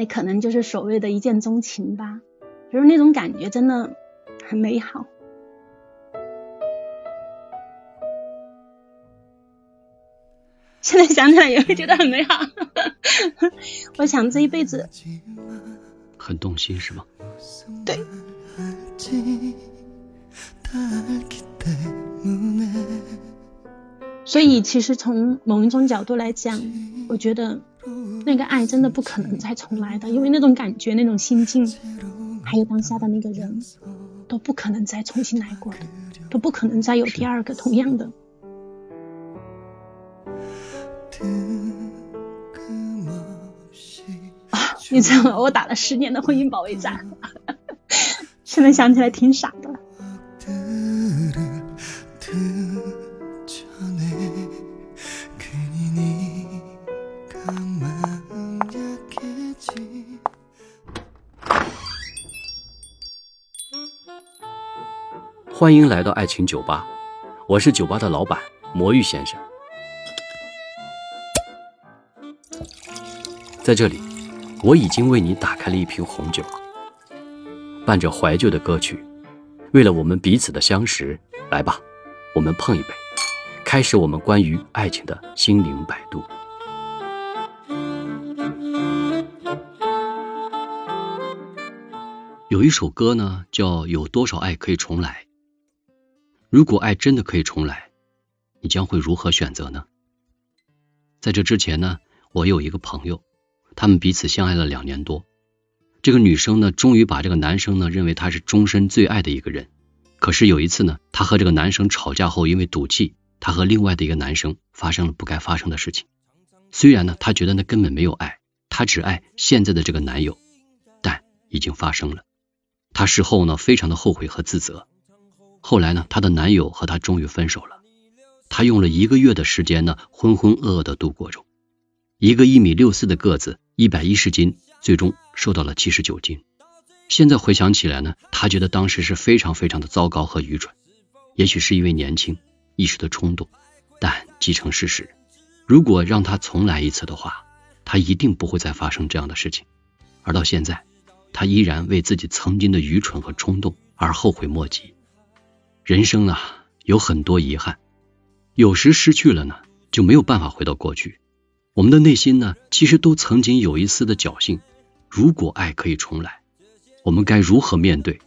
那可能就是所谓的一见钟情吧，就是那种感觉真的很美好。现在想起来也会觉得很美好。我想这一辈子很动心是吗？对。所以，其实从某一种角度来讲，我觉得那个爱真的不可能再重来的，因为那种感觉、那种心境，还有当下的那个人，都不可能再重新来过的，都不可能再有第二个同样的。啊，你知道吗？我打了十年的婚姻保卫战，现在想起来挺傻的。欢迎来到爱情酒吧，我是酒吧的老板魔芋先生。在这里，我已经为你打开了一瓶红酒，伴着怀旧的歌曲，为了我们彼此的相识，来吧，我们碰一杯，开始我们关于爱情的心灵摆渡。有一首歌呢，叫《有多少爱可以重来》。如果爱真的可以重来，你将会如何选择呢？在这之前呢，我有一个朋友，他们彼此相爱了两年多。这个女生呢，终于把这个男生呢认为他是终身最爱的一个人。可是有一次呢，她和这个男生吵架后，因为赌气，她和另外的一个男生发生了不该发生的事情。虽然呢，她觉得那根本没有爱，她只爱现在的这个男友，但已经发生了。她事后呢，非常的后悔和自责。后来呢，她的男友和她终于分手了。她用了一个月的时间呢，浑浑噩噩的度过中。一个一米六四的个子，一百一十斤，最终瘦到了七十九斤。现在回想起来呢，她觉得当时是非常非常的糟糕和愚蠢。也许是因为年轻，一时的冲动，但既成事实。如果让她重来一次的话，她一定不会再发生这样的事情。而到现在，她依然为自己曾经的愚蠢和冲动而后悔莫及。人生啊，有很多遗憾，有时失去了呢，就没有办法回到过去。我们的内心呢，其实都曾经有一丝的侥幸。如果爱可以重来，我们该如何面对？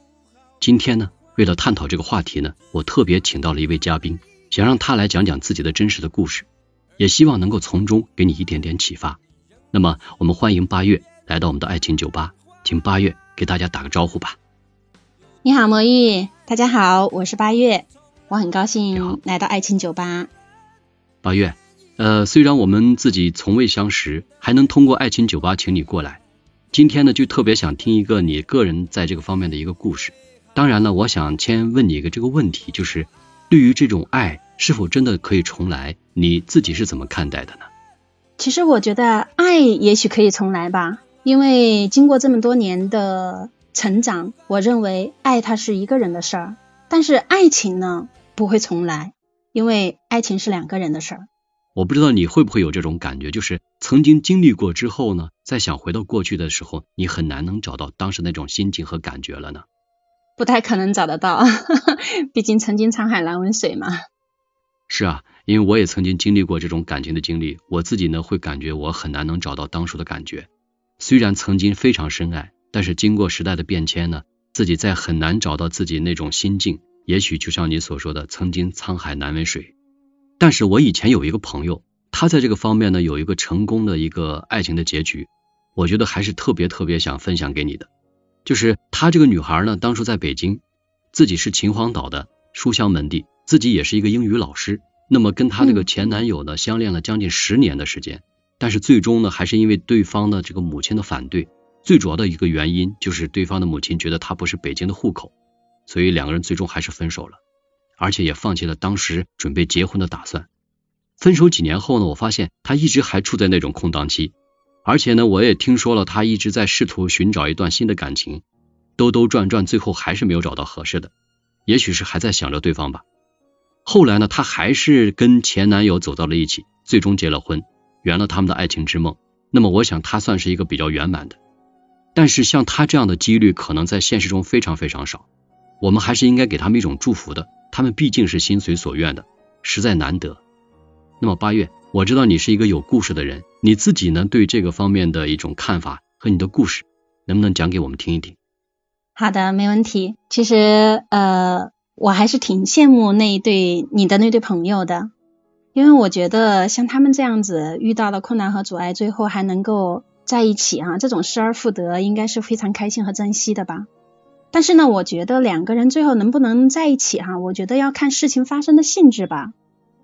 今天呢，为了探讨这个话题呢，我特别请到了一位嘉宾，想让他来讲讲自己的真实的故事，也希望能够从中给你一点点启发。那么，我们欢迎八月来到我们的爱情酒吧，请八月给大家打个招呼吧。你好，魔芋，大家好，我是八月，我很高兴来到爱情酒吧。八月，呃，虽然我们自己从未相识，还能通过爱情酒吧请你过来，今天呢，就特别想听一个你个人在这个方面的一个故事。当然了，我想先问你一个这个问题，就是对于这种爱是否真的可以重来，你自己是怎么看待的呢？其实我觉得爱也许可以重来吧，因为经过这么多年的。成长，我认为爱它是一个人的事儿，但是爱情呢不会重来，因为爱情是两个人的事儿。我不知道你会不会有这种感觉，就是曾经经历过之后呢，再想回到过去的时候，你很难能找到当时那种心情和感觉了呢？不太可能找得到，毕竟曾经沧海难为水嘛。是啊，因为我也曾经经历过这种感情的经历，我自己呢会感觉我很难能找到当初的感觉，虽然曾经非常深爱。但是经过时代的变迁呢，自己再很难找到自己那种心境。也许就像你所说的，曾经沧海难为水。但是我以前有一个朋友，他在这个方面呢有一个成功的一个爱情的结局，我觉得还是特别特别想分享给你的。就是他这个女孩呢，当初在北京，自己是秦皇岛的书香门第，自己也是一个英语老师。那么跟她这个前男友呢，相恋了将近十年的时间，但是最终呢，还是因为对方的这个母亲的反对。最主要的一个原因就是对方的母亲觉得他不是北京的户口，所以两个人最终还是分手了，而且也放弃了当时准备结婚的打算。分手几年后呢，我发现他一直还处在那种空档期，而且呢，我也听说了他一直在试图寻找一段新的感情，兜兜转转，最后还是没有找到合适的，也许是还在想着对方吧。后来呢，他还是跟前男友走到了一起，最终结了婚，圆了他们的爱情之梦。那么，我想他算是一个比较圆满的。但是像他这样的几率可能在现实中非常非常少，我们还是应该给他们一种祝福的，他们毕竟是心随所愿的，实在难得。那么八月，我知道你是一个有故事的人，你自己呢对这个方面的一种看法和你的故事，能不能讲给我们听一听？好的，没问题。其实呃，我还是挺羡慕那一对你的那对朋友的，因为我觉得像他们这样子遇到了困难和阻碍，最后还能够。在一起啊，这种失而复得应该是非常开心和珍惜的吧。但是呢，我觉得两个人最后能不能在一起哈，我觉得要看事情发生的性质吧。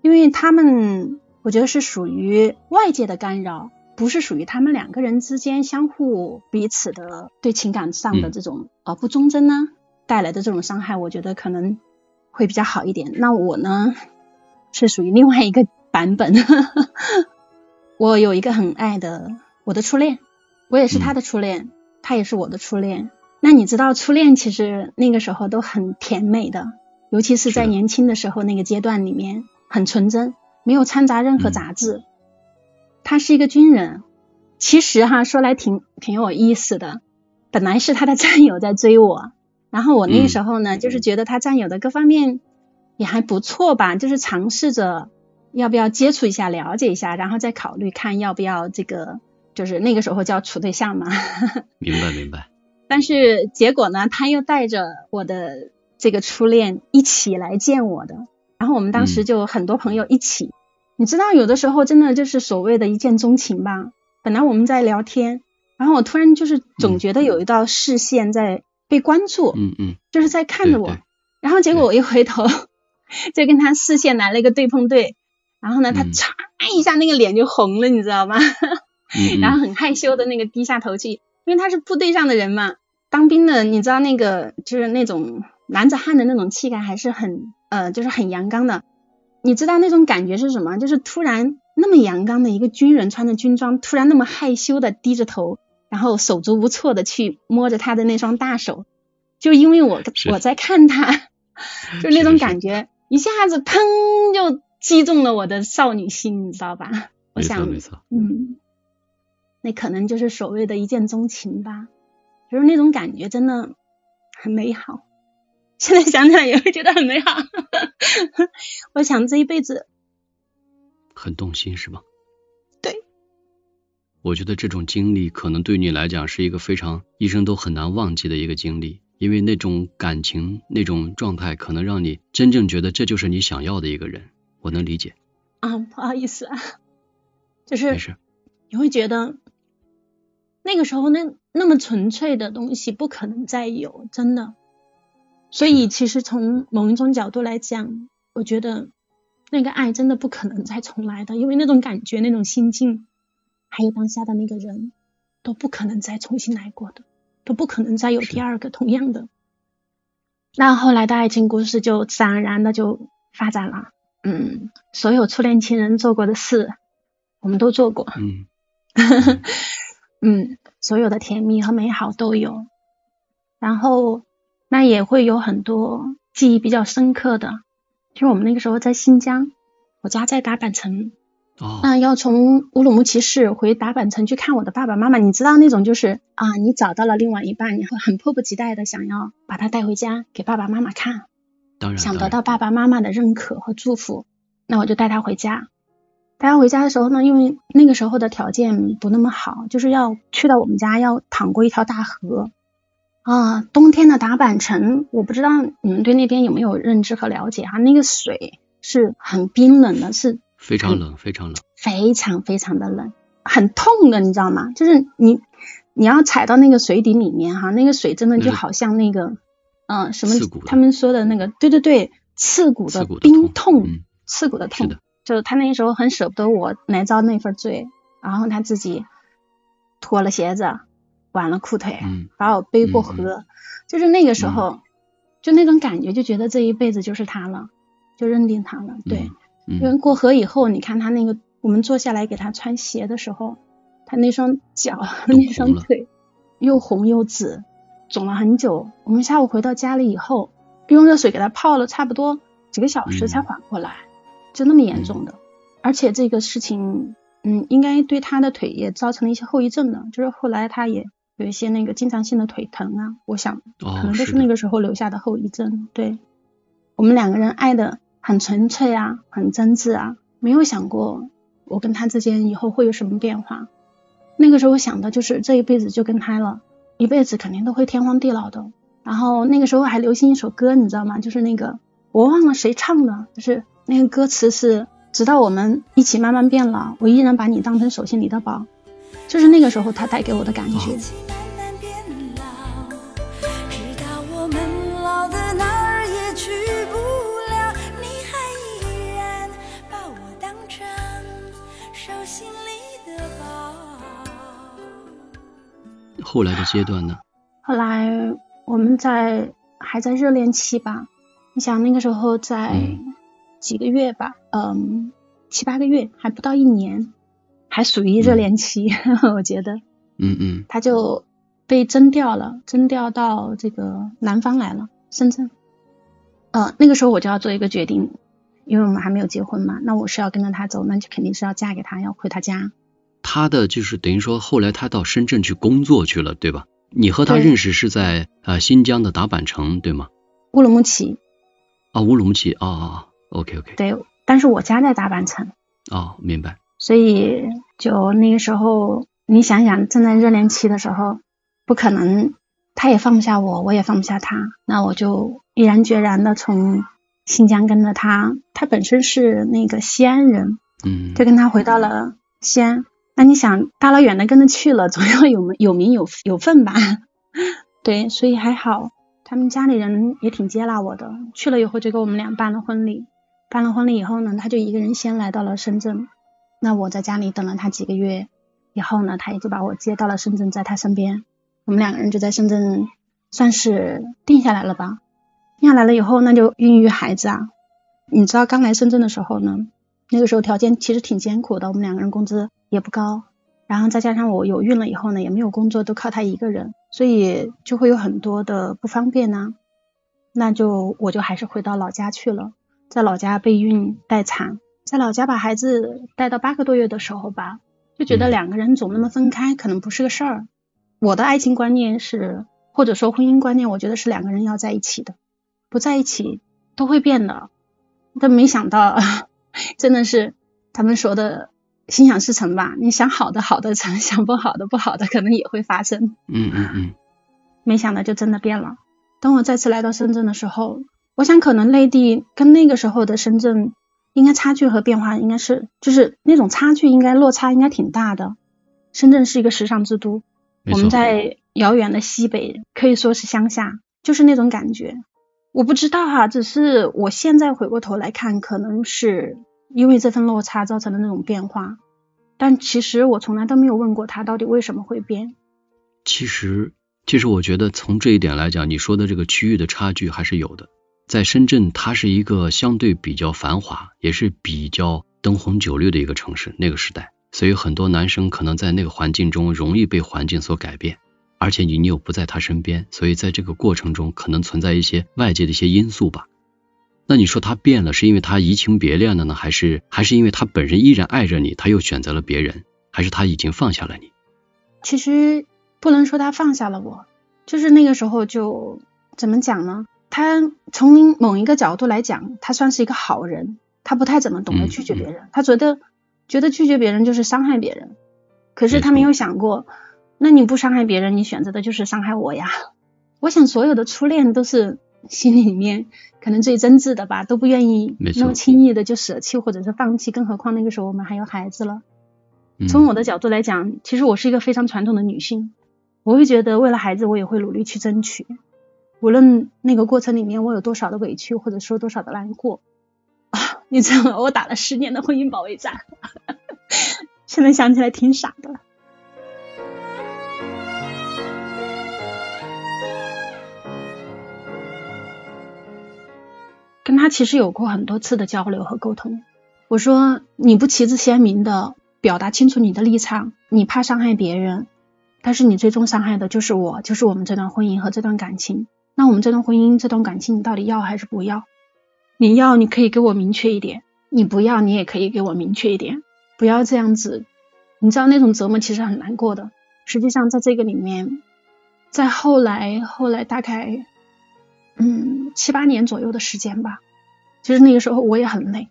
因为他们，我觉得是属于外界的干扰，不是属于他们两个人之间相互彼此的对情感上的这种呃不忠贞呢带来的这种伤害，我觉得可能会比较好一点。那我呢是属于另外一个版本，我有一个很爱的。我的初恋，我也是他的初恋，他也是我的初恋。那你知道，初恋其实那个时候都很甜美的，尤其是在年轻的时候那个阶段里面，很纯真，没有掺杂任何杂质。他是一个军人，其实哈说来挺挺有意思的。本来是他的战友在追我，然后我那个时候呢，就是觉得他战友的各方面也还不错吧，就是尝试着要不要接触一下，了解一下，然后再考虑看要不要这个。就是那个时候叫处对象嘛，明白明白。但是结果呢，他又带着我的这个初恋一起来见我的，然后我们当时就很多朋友一起。你知道，有的时候真的就是所谓的一见钟情吧。本来我们在聊天，然后我突然就是总觉得有一道视线在被关注，嗯嗯，就是在看着我。然后结果我一回头，就跟他视线来了一个对碰对，然后呢，他嚓一下那个脸就红了，你知道吗？然后很害羞的那个低下头去，因为他是部队上的人嘛，当兵的，你知道那个就是那种男子汉的那种气概还是很呃，就是很阳刚的。你知道那种感觉是什么？就是突然那么阳刚的一个军人穿着军装，突然那么害羞的低着头，然后手足无措的去摸着他的那双大手，就因为我我在看他，就那种感觉一下子砰就击中了我的少女心，你知道吧？我想，没错，嗯。那可能就是所谓的一见钟情吧，就是那种感觉真的很美好。现在想起来也会觉得很美好。我想这一辈子很动心是吧？对。我觉得这种经历可能对你来讲是一个非常一生都很难忘记的一个经历，因为那种感情那种状态可能让你真正觉得这就是你想要的一个人。我能理解。啊，不好意思啊，就是没事。你会觉得。那个时候，那那么纯粹的东西不可能再有，真的。所以，其实从某一种角度来讲，我觉得那个爱真的不可能再重来的，因为那种感觉、那种心境，还有当下的那个人，都不可能再重新来过的，都不可能再有第二个同样的。那后来的爱情故事就自然而然的就发展了。嗯，所有初恋情人做过的事，我们都做过。嗯。嗯，所有的甜蜜和美好都有，然后那也会有很多记忆比较深刻的，就我们那个时候在新疆，我家在达坂城，哦，那要从乌鲁木齐市回达坂城去看我的爸爸妈妈，你知道那种就是啊，你找到了另外一半，你会很迫不及待的想要把他带回家给爸爸妈妈看，当然，想得到爸爸妈妈的认可和祝福，那我就带他回家。带他回家的时候呢，因为那个时候的条件不那么好，就是要去到我们家要淌过一条大河啊。冬天的达坂城，我不知道你们对那边有没有认知和了解哈？那个水是很冰冷的，是非常冷，非常冷，非常非常的冷，很痛的，你知道吗？就是你你要踩到那个水底里面哈，那个水真的就好像那个嗯什么他们说的那个，对对对，刺骨的冰痛，刺骨的痛。就是他那个时候很舍不得我来遭那份罪，然后他自己脱了鞋子，挽了裤腿，把我背过河。就是那个时候，就那种感觉，就觉得这一辈子就是他了，就认定他了。对，因为过河以后，你看他那个，我们坐下来给他穿鞋的时候，他那双脚那双腿又红又紫，肿了很久。我们下午回到家里以后，用热水给他泡了差不多几个小时才缓过来。就那么严重的，而且这个事情，嗯，应该对他的腿也造成了一些后遗症的，就是后来他也有一些那个经常性的腿疼啊，我想哦，可能都是那个时候留下的后遗症。对，我们两个人爱的很纯粹啊，很真挚啊，没有想过我跟他之间以后会有什么变化。那个时候想的就是这一辈子就跟他了，一辈子肯定都会天荒地老的。然后那个时候还流行一首歌，你知道吗？就是那个我忘了谁唱的，就是那个歌词是“直到我们一起慢慢变老，我依然把你当成手心里的宝”，就是那个时候他带给我的感觉。后来的阶段呢？后来我们在还在热恋期吧，你想那个时候在嗯几个月吧，嗯，七八个月，还不到一年，还属于热恋期，我觉得嗯嗯，他就被征调了，征调到这个南方来了，深圳。呃，那个时候我就要做一个决定，因为我们还没有结婚嘛，那我是要跟着他走，那就肯定是要嫁给他，要回他家。他的就是等于说后来他到深圳去工作去了，对吧？你和他认识是在呃新疆的达坂城，对吗？乌鲁木齐，啊，乌鲁木齐，啊啊啊，OK OK，对，但是我家在大坂城。哦，明白，所以就那个时候，你想想正在热恋期的时候，不可能，他也放不下我，我也放不下他，那我就毅然决然的从新疆跟着他，他本身是那个西安人，嗯，就跟他回到了西安。那你想，大老远的跟着去了，总要有有名有有份吧？对，所以还好，他们家里人也挺接纳我的。去了以后就给我们俩办了婚礼，办了婚礼以后呢，他就一个人先来到了深圳。那我在家里等了他几个月，以后呢，他也就把我接到了深圳，在他身边，我们两个人就在深圳算是定下来了吧。定下来了以后，那就孕育孩子啊。你知道刚来深圳的时候呢，那个时候条件其实挺艰苦的，我们两个人工资也不高，然后再加上我有孕了以后呢，也没有工作，都靠他一个人，所以就会有很多的不方便呐、那就我就还是回到老家去了，在老家备孕待产，在老家把孩子带到八个多月的时候吧，就觉得嗯两个人总那么分开，可能不是个事儿。我的爱情观念是，或者说婚姻观念，我觉得是两个人要在一起的，不在一起都会变的。但没想到，真的是他们说的心想事成吧？你想好的好的成，想不好的不好的可能也会发生。嗯嗯嗯，没想到就真的变了。当我再次来到深圳的时候，我想可能内地跟那个时候的深圳应该差距和变化应该是，就是那种差距应该落差应该挺大的。深圳是一个时尚之都，我们，在遥远的西北可以说是乡下，就是那种感觉。我不知道哈，只是我现在回过头来看，可能是因为这份落差造成的那种变化。但其实我从来都没有问过他到底为什么会变。其实其实我觉得从这一点来讲，你说的这个区域的差距还是有的。在深圳，它是一个相对比较繁华，也是比较灯红酒绿的一个城市，那个时代，所以很多男生可能在那个环境中容易被环境所改变，而且你你又不在他身边，所以在这个过程中可能存在一些外界的一些因素吧。那你说他变了，是因为他移情别恋了呢，还是还是因为他本人依然爱着你，他又选择了别人，还是他已经放下了你？其实不能说他放下了我，就是那个时候就怎么讲呢？他从某一个角度来讲，他算是一个好人，他不太怎么懂得嗯拒绝别人，他觉得觉得拒绝别人就是伤害别人，可是他没有想过，那你不伤害别人，你选择的就是伤害我呀。我想所有的初恋都是心里面可能最真挚的吧，都不愿意那么轻易的就舍弃或者是放弃，更何况那个时候我们还有孩子了。嗯从我的角度来讲，其实我是一个非常传统的女性，我会觉得为了孩子，我也会努力去争取，无论那个过程里面我有多少的委屈，或者说多少的难过啊，你知道吗？我打了十年的婚姻保卫战，现在想起来挺傻的。他其实有过很多次的交流和沟通。我说你不旗帜鲜明的表达清楚你的立场，你怕伤害别人，但是你最终伤害的就是我，就是我们这段婚姻和这段感情。那我们这段婚姻、这段感情，你到底要还是不要？你要，你可以给我明确一点；你不要，你也可以给我明确一点。不要这样子，你知道那种折磨其实很难过的。实际上，在这个里面，在后来后来大概嗯七八年左右的时间吧，其实那个时候我也很累，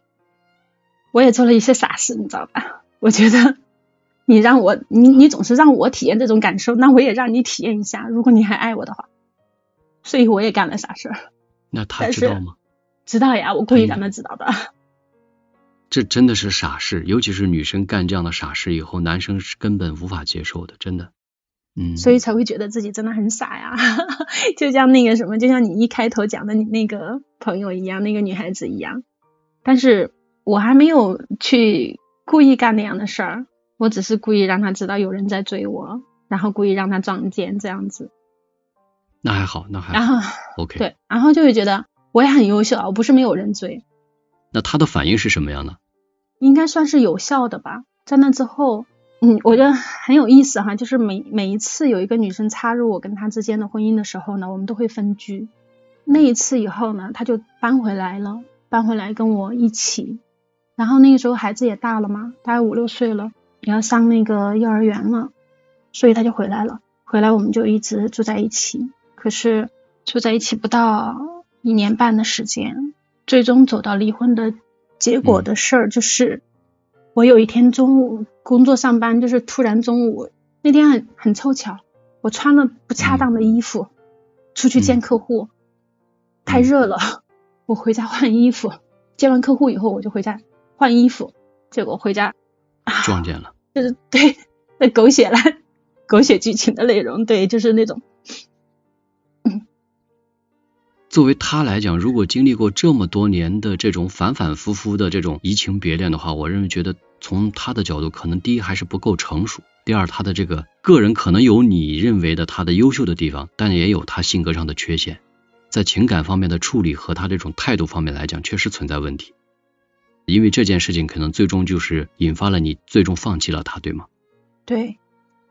我也做了一些傻事，你知道吧？我觉得你让我你你总是让我体验这种感受，那我也让你体验一下，如果你还爱我的话，所以我也干了傻事。那他知道吗？知道呀，我故意让他知道的。这真的是傻事，尤其是女生干这样的傻事以后，男生是根本无法接受的，真的。嗯，所以才会觉得自己真的很傻呀，就像那个什么，就像你一开头讲的你那个朋友一样，那个女孩子一样。但是我还没有去故意干那样的事儿，我只是故意让他知道有人在追我，然后故意让他撞见这样子。那还好，那还好然后 OK。对，然后就会觉得我也很优秀啊，我不是没有人追。那他的反应是什么样的？应该算是有效的吧。在那之后，嗯，我觉得很有意思哈，就是每每一次有一个女生插入我跟她之间的婚姻的时候呢，我们都会分居。那一次以后呢，她就搬回来了，搬回来跟我一起。然后那个时候孩子也大了嘛，大概五六岁了，也要上那个幼儿园了，所以她就回来了。回来我们就一直住在一起。可是住在一起不到一年半的时间。最终走到离婚的结果的事儿，就是我有一天中午工作上班，就是突然中午那天很很凑巧，我穿了不恰当的衣服出去见客户，太热了，我回家换衣服，见完客户以后我就回家换衣服，结果回家撞见了，就是 对那狗血了，狗血剧情的内容，对，就是那种。作为他来讲，如果经历过这么多年的这种反反复复的这种移情别恋的话，我认为觉得从他的角度，可能第一还是不够成熟，第二他的这个个人可能有你认为的他的优秀的地方，但也有他性格上的缺陷，在情感方面的处理和他这种态度方面来讲，确实存在问题。因为这件事情可能最终就是引发了你最终放弃了他，对吗？对，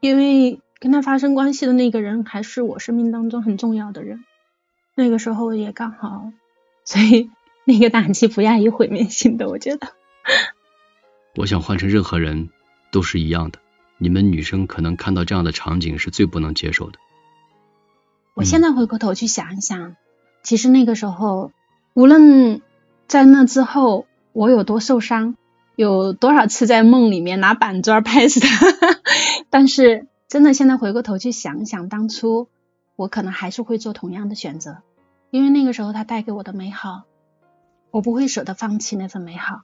因为跟他发生关系的那个人还是我生命当中很重要的人。那个时候也刚好，所以那个打击不亚于毁灭性的，我觉得。我想换成任何人都是一样的。你们女生可能看到这样的场景是最不能接受的。我现在回过头去想一想，其实那个时候，无论在那之后我有多受伤，有多少次在梦里面拿板砖拍死他，但是真的现在回过头去想想，当初我可能还是会做同样的选择。因为那个时候他带给我的美好，我不会舍得放弃那份美好。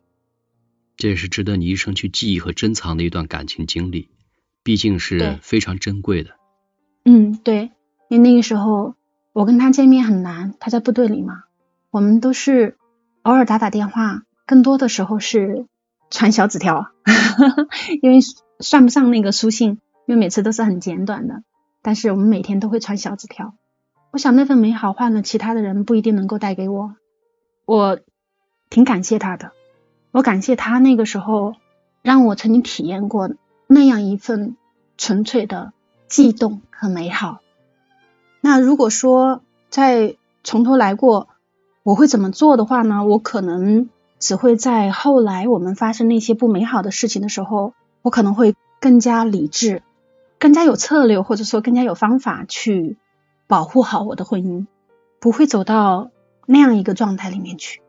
这也是值得你一生去记忆和珍藏的一段感情经历，毕竟是非常珍贵的。嗯，对，因为那个时候我跟他见面很难，他在部队里嘛，我们都是偶尔打打电话，更多的时候是传小纸条，因为算不上那个书信，因为每次都是很简短的，但是我们每天都会传小纸条。我想那份美好换了其他的人不一定能够带给我，我挺感谢他的，我感谢他那个时候让我曾经体验过那样一份纯粹的悸动和美好。那如果说再从头来过，我会怎么做的话呢？我可能只会在后来我们发生那些不美好的事情的时候，我可能会更加理智，更加有策略，或者说更加有方法去。保护好我的婚姻，不会走到那样一个状态里面去。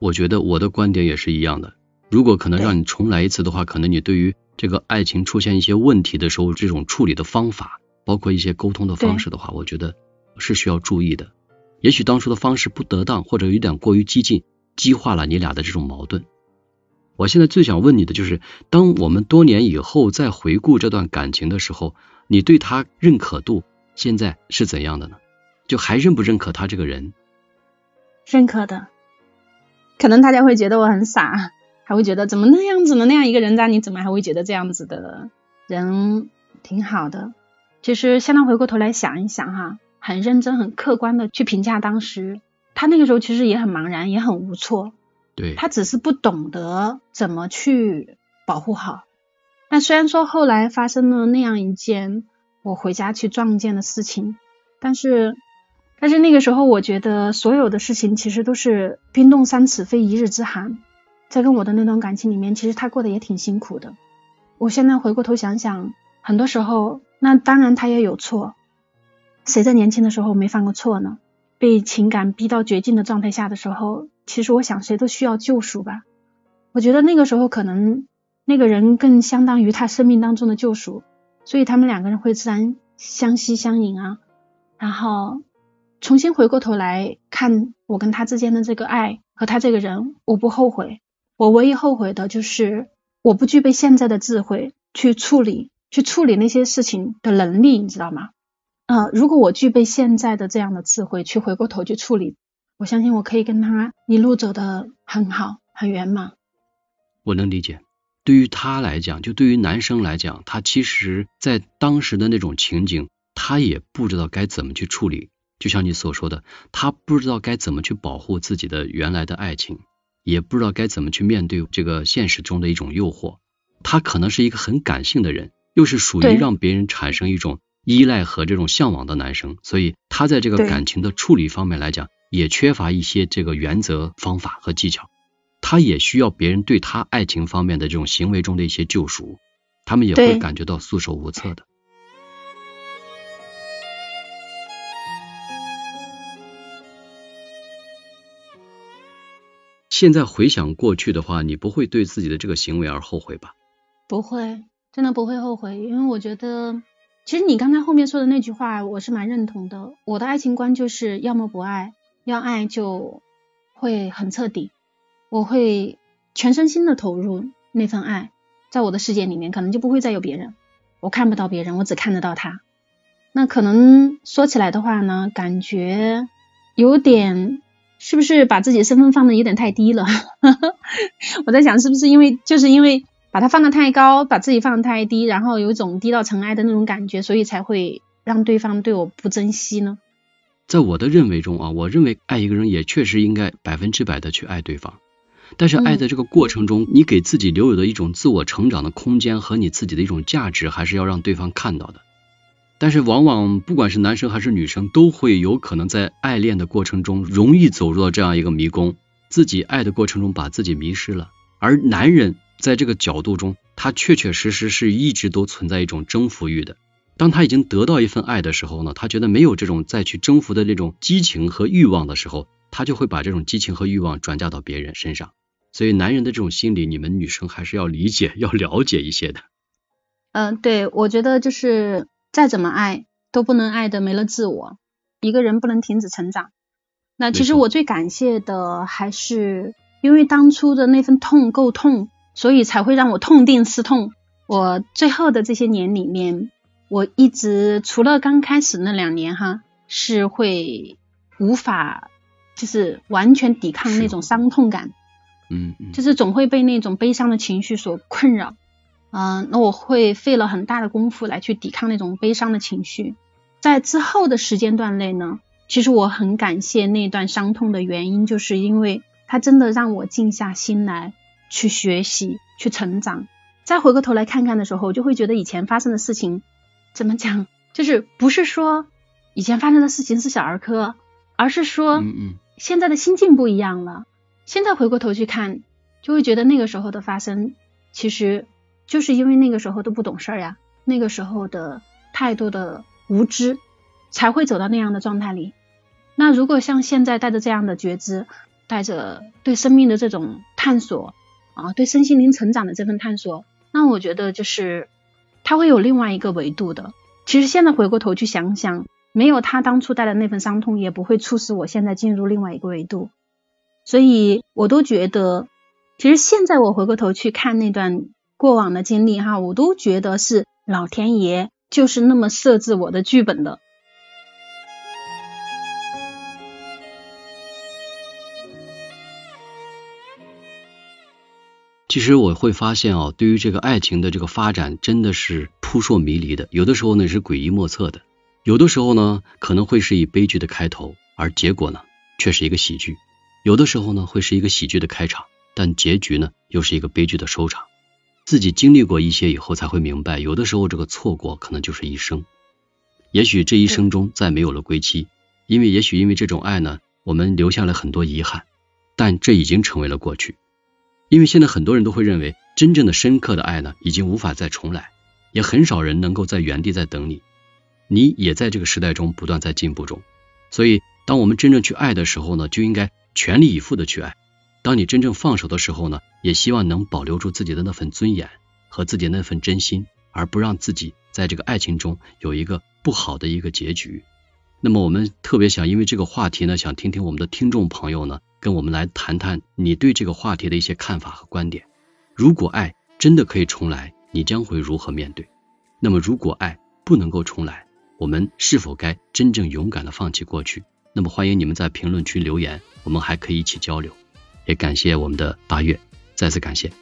对，我觉得我的观点也是一样的。如果可能让你重来一次的话，可能你对于这个爱情出现一些问题的时候，这种处理的方法，包括一些沟通的方式的话，我觉得是需要注意的。也许当初的方式不得当，或者有点过于激进，激化了你俩的这种矛盾。我现在最想问你的就是，当我们多年以后再回顾这段感情的时候，你对他认可度？现在是怎样的呢？就还认不认可他这个人？认可的，可能大家会觉得我很傻，还会觉得怎么那样子呢？那样一个人渣，你怎么还会觉得这样子的人挺好的？其实现在回过头来想一想哈，很认真、很客观的去评价当时他那个时候，其实也很茫然，也很无措。对，他只是不懂得怎么去保护好。那虽然说后来发生了那样一件。我回家去撞见的事情，但是，但是那个时候，我觉得所有的事情其实都是冰冻三尺非一日之寒。在跟我的那段感情里面，其实他过得也挺辛苦的。我现在回过头想想，很多时候，那当然他也有错，谁在年轻的时候没犯过错呢？被情感逼到绝境的状态下的时候，其实我想谁都需要救赎吧。我觉得那个时候可能那个人更相当于他生命当中的救赎，所以他们两个人会自然相惜相迎啊。然后重新回过头来看我跟他之间的这个爱和他这个人，我不后悔。我唯一后悔的就是我不具备现在的智慧去处理去处理那些事情的能力，你知道吗？呃，如果我具备现在的这样的智慧去回过头去处理，我相信我可以跟他一路走得很好很圆满。我能理解，对于他来讲，就对于男生来讲，他其实在当时的那种情景，他也不知道该怎么去处理。就像你所说的，他不知道该怎么去保护自己的原来的爱情，也不知道该怎么去面对这个现实中的一种诱惑。他可能是一个很感性的人，又是属于让别人产生一种。依赖和这种向往的男生，所以他在这个感情的处理方面来讲，也缺乏一些这个原则、方法和技巧。他也需要别人对他爱情方面的这种行为中的一些救赎，他们也会感觉到束手无策的。现在回想过去的话，你不会对自己的这个行为而后悔吧？不会，真的不会后悔，因为我觉得。其实你刚才后面说的那句话，我是蛮认同的。我的爱情观就是要么不爱，要爱就会很彻底，我会全身心的投入那份爱，在我的世界里面，可能就不会再有别人，我看不到别人，我只看得到他。那可能说起来的话呢，感觉有点是不是把自己身份放的有点太低了？我在想是不是因为就是因为。把它放得太高，把自己放得太低，然后有一种低到尘埃的那种感觉，所以才会让对方对我不珍惜呢。在我的认为中啊，我认为爱一个人也确实应该百分之百的去爱对方，但是爱的这个过程中，你给自己留有的一种自我成长的空间和你自己的一种价值，还是要让对方看到的。但是往往不管是男生还是女生，都会有可能在爱恋的过程中容易走入到这样一个迷宫，自己爱的过程中把自己迷失了，而男人。在这个角度中，他确确实实是一直都存在一种征服欲的。当他已经得到一份爱的时候呢，他觉得没有这种再去征服的这种激情和欲望的时候，他就会把这种激情和欲望转嫁到别人身上。所以，男人的这种心理，你们女生还是要理解、要了解一些的。嗯，对，我觉得就是再怎么爱，都不能爱的没了自我。一个人不能停止成长。那其实我最感谢的还是因为当初的那份痛够痛。所以才会让我痛定思痛。我最后的这些年里面，我一直除了刚开始那两年哈，是会无法就是完全抵抗那种伤痛感，嗯嗯，就是总会被那种悲伤的情绪所困扰。嗯，那我会费了很大的功夫来去抵抗那种悲伤的情绪。在之后的时间段内呢，其实我很感谢那段伤痛的原因，就是因为它真的让我静下心来。去学习，去成长，再回过头来看看的时候，就会觉得以前发生的事情怎么讲，就是不是说以前发生的事情是小儿科，而是说，现在的心境不一样了。现在回过头去看，就会觉得那个时候的发生，其实就是因为那个时候都不懂事儿呀，那个时候的太多的无知，才会走到那样的状态里。那如果像现在带着这样的觉知，带着对生命的这种探索。啊，对身心灵成长的这份探索，那我觉得就是他会有另外一个维度的。其实现在回过头去想想，没有他当初带的那份伤痛，也不会促使我现在进入另外一个维度。所以我都觉得，其实现在我回过头去看那段过往的经历哈，我都觉得是老天爷就是那么设置我的剧本的。其实我会发现啊，对于这个爱情的这个发展，真的是扑朔迷离的。有的时候呢是诡异莫测的，有的时候呢可能会是以悲剧的开头，而结果呢却是一个喜剧；有的时候呢会是一个喜剧的开场，但结局呢又是一个悲剧的收场。自己经历过一些以后，才会明白，有的时候这个错过可能就是一生。也许这一生中再没有了归期，因为也许因为这种爱呢，我们留下了很多遗憾，但这已经成为了过去。因为现在很多人都会认为，真正的深刻的爱呢，已经无法再重来，也很少人能够在原地再等你。你也在这个时代中不断在进步中。所以，当我们真正去爱的时候呢，就应该全力以赴的去爱。当你真正放手的时候呢，也希望能保留住自己的那份尊严和自己那份真心，而不让自己在这个爱情中有一个不好的一个结局。那么，我们特别想因为这个话题呢，想听听我们的听众朋友呢，跟我们来谈谈你对这个话题的一些看法和观点。如果爱真的可以重来，你将会如何面对？那么，如果爱不能够重来，我们是否该真正勇敢的放弃过去？那么，欢迎你们在评论区留言，我们还可以一起交流。也感谢我们的八月，再次感谢。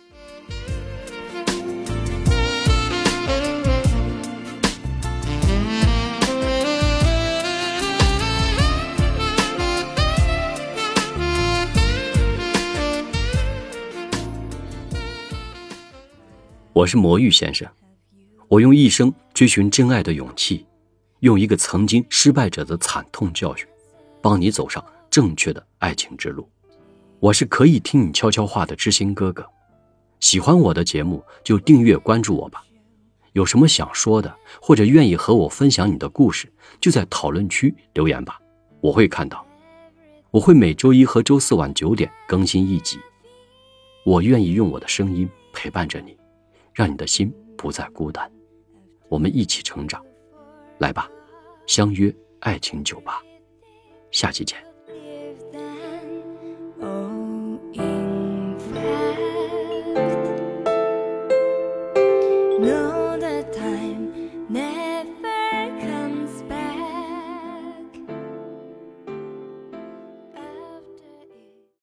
我是魔芋先生，我用一生追寻真爱的勇气，用一个曾经失败者的惨痛教训，帮你走上正确的爱情之路。我是可以听你悄悄话的知心哥哥，喜欢我的节目就订阅关注我吧。有什么想说的，或者愿意和我分享你的故事，就在讨论区留言吧，我会看到。我会每周一和周四晚九点更新一集。我愿意用我的声音陪伴着你，让你的心不再孤单。我们一起成长，来吧，相约爱情酒吧，下期见。